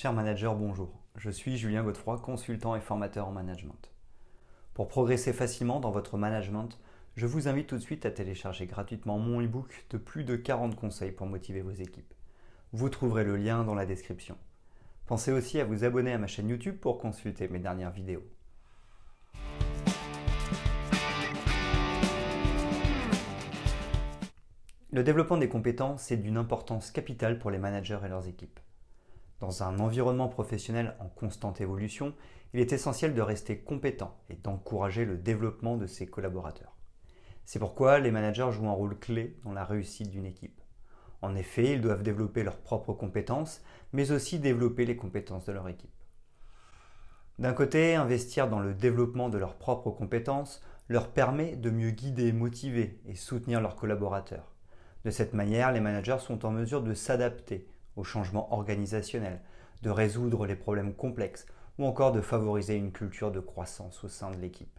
Cher manager, bonjour. Je suis Julien Godefroy, consultant et formateur en management. Pour progresser facilement dans votre management, je vous invite tout de suite à télécharger gratuitement mon e-book de plus de 40 conseils pour motiver vos équipes. Vous trouverez le lien dans la description. Pensez aussi à vous abonner à ma chaîne YouTube pour consulter mes dernières vidéos. Le développement des compétences est d'une importance capitale pour les managers et leurs équipes. Dans un environnement professionnel en constante évolution, il est essentiel de rester compétent et d'encourager le développement de ses collaborateurs. C'est pourquoi les managers jouent un rôle clé dans la réussite d'une équipe. En effet, ils doivent développer leurs propres compétences, mais aussi développer les compétences de leur équipe. D'un côté, investir dans le développement de leurs propres compétences leur permet de mieux guider, motiver et soutenir leurs collaborateurs. De cette manière, les managers sont en mesure de s'adapter aux changements de résoudre les problèmes complexes ou encore de favoriser une culture de croissance au sein de l'équipe.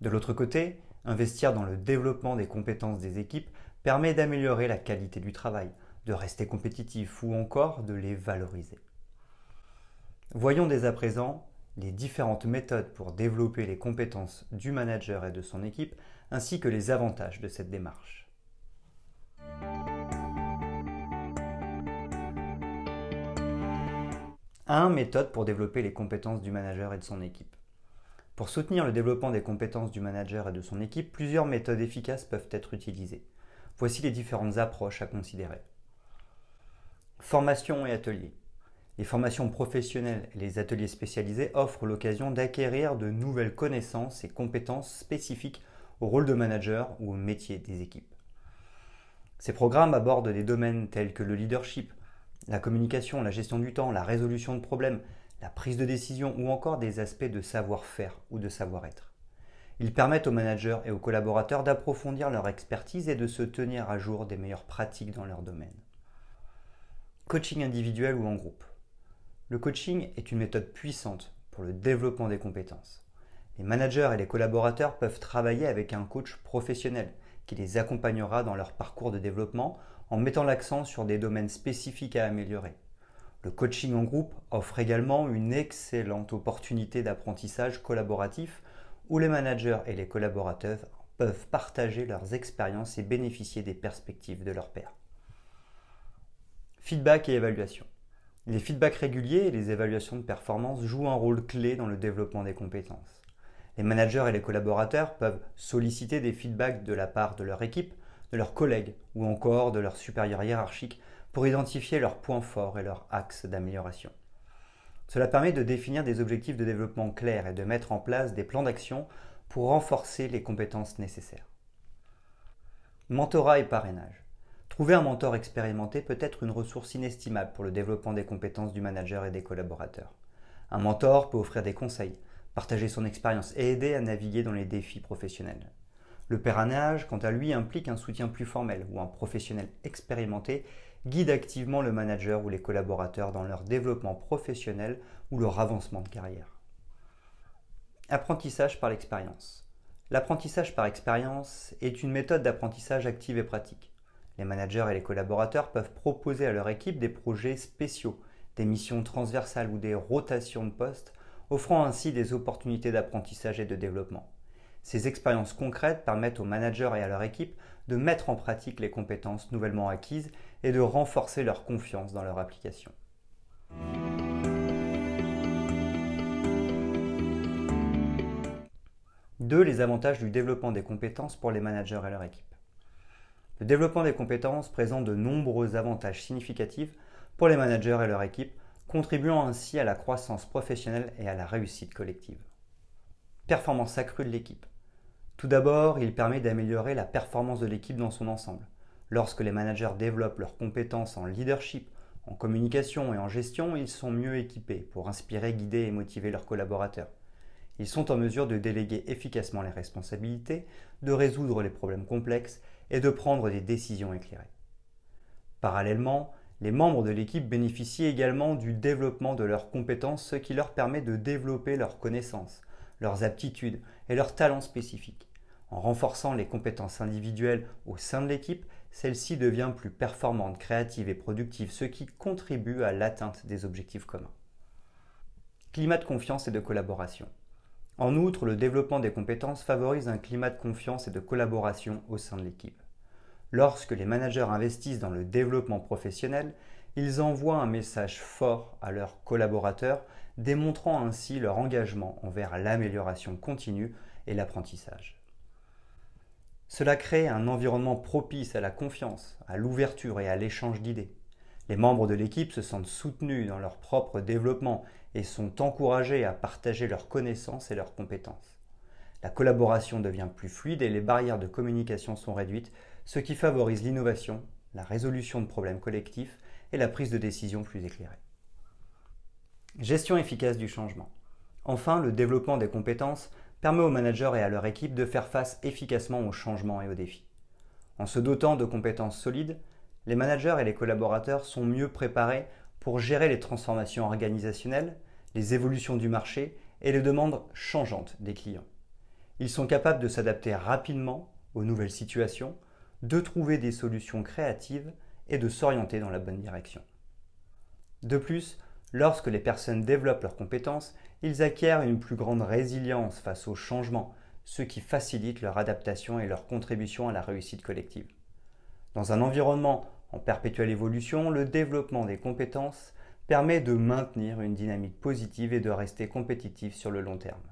De l'autre côté, investir dans le développement des compétences des équipes permet d'améliorer la qualité du travail, de rester compétitif ou encore de les valoriser. Voyons dès à présent les différentes méthodes pour développer les compétences du manager et de son équipe, ainsi que les avantages de cette démarche. 1. Méthode pour développer les compétences du manager et de son équipe. Pour soutenir le développement des compétences du manager et de son équipe, plusieurs méthodes efficaces peuvent être utilisées. Voici les différentes approches à considérer. Formation et ateliers. Les formations professionnelles et les ateliers spécialisés offrent l'occasion d'acquérir de nouvelles connaissances et compétences spécifiques au rôle de manager ou au métier des équipes. Ces programmes abordent des domaines tels que le leadership, la communication, la gestion du temps, la résolution de problèmes, la prise de décision ou encore des aspects de savoir-faire ou de savoir-être. Ils permettent aux managers et aux collaborateurs d'approfondir leur expertise et de se tenir à jour des meilleures pratiques dans leur domaine. Coaching individuel ou en groupe. Le coaching est une méthode puissante pour le développement des compétences. Les managers et les collaborateurs peuvent travailler avec un coach professionnel qui les accompagnera dans leur parcours de développement en mettant l'accent sur des domaines spécifiques à améliorer. Le coaching en groupe offre également une excellente opportunité d'apprentissage collaboratif où les managers et les collaborateurs peuvent partager leurs expériences et bénéficier des perspectives de leurs pairs. Feedback et évaluation. Les feedbacks réguliers et les évaluations de performance jouent un rôle clé dans le développement des compétences. Les managers et les collaborateurs peuvent solliciter des feedbacks de la part de leur équipe de leurs collègues ou encore de leurs supérieurs hiérarchiques pour identifier leurs points forts et leurs axes d'amélioration. Cela permet de définir des objectifs de développement clairs et de mettre en place des plans d'action pour renforcer les compétences nécessaires. Mentorat et parrainage. Trouver un mentor expérimenté peut être une ressource inestimable pour le développement des compétences du manager et des collaborateurs. Un mentor peut offrir des conseils, partager son expérience et aider à naviguer dans les défis professionnels. Le parrainage, quant à lui, implique un soutien plus formel où un professionnel expérimenté guide activement le manager ou les collaborateurs dans leur développement professionnel ou leur avancement de carrière. Apprentissage par l'expérience. L'apprentissage par expérience est une méthode d'apprentissage active et pratique. Les managers et les collaborateurs peuvent proposer à leur équipe des projets spéciaux, des missions transversales ou des rotations de postes, offrant ainsi des opportunités d'apprentissage et de développement. Ces expériences concrètes permettent aux managers et à leur équipe de mettre en pratique les compétences nouvellement acquises et de renforcer leur confiance dans leur application. Deux, les avantages du développement des compétences pour les managers et leur équipe. Le développement des compétences présente de nombreux avantages significatifs pour les managers et leur équipe, contribuant ainsi à la croissance professionnelle et à la réussite collective. Performance accrue de l'équipe. Tout d'abord, il permet d'améliorer la performance de l'équipe dans son ensemble. Lorsque les managers développent leurs compétences en leadership, en communication et en gestion, ils sont mieux équipés pour inspirer, guider et motiver leurs collaborateurs. Ils sont en mesure de déléguer efficacement les responsabilités, de résoudre les problèmes complexes et de prendre des décisions éclairées. Parallèlement, les membres de l'équipe bénéficient également du développement de leurs compétences, ce qui leur permet de développer leurs connaissances, leurs aptitudes et leurs talents spécifiques. En renforçant les compétences individuelles au sein de l'équipe, celle-ci devient plus performante, créative et productive, ce qui contribue à l'atteinte des objectifs communs. Climat de confiance et de collaboration. En outre, le développement des compétences favorise un climat de confiance et de collaboration au sein de l'équipe. Lorsque les managers investissent dans le développement professionnel, ils envoient un message fort à leurs collaborateurs, démontrant ainsi leur engagement envers l'amélioration continue et l'apprentissage. Cela crée un environnement propice à la confiance, à l'ouverture et à l'échange d'idées. Les membres de l'équipe se sentent soutenus dans leur propre développement et sont encouragés à partager leurs connaissances et leurs compétences. La collaboration devient plus fluide et les barrières de communication sont réduites, ce qui favorise l'innovation, la résolution de problèmes collectifs et la prise de décision plus éclairée. Gestion efficace du changement. Enfin, le développement des compétences permet aux managers et à leur équipe de faire face efficacement aux changements et aux défis. En se dotant de compétences solides, les managers et les collaborateurs sont mieux préparés pour gérer les transformations organisationnelles, les évolutions du marché et les demandes changeantes des clients. Ils sont capables de s'adapter rapidement aux nouvelles situations, de trouver des solutions créatives et de s'orienter dans la bonne direction. De plus, lorsque les personnes développent leurs compétences, ils acquièrent une plus grande résilience face aux changements, ce qui facilite leur adaptation et leur contribution à la réussite collective. Dans un environnement en perpétuelle évolution, le développement des compétences permet de maintenir une dynamique positive et de rester compétitif sur le long terme.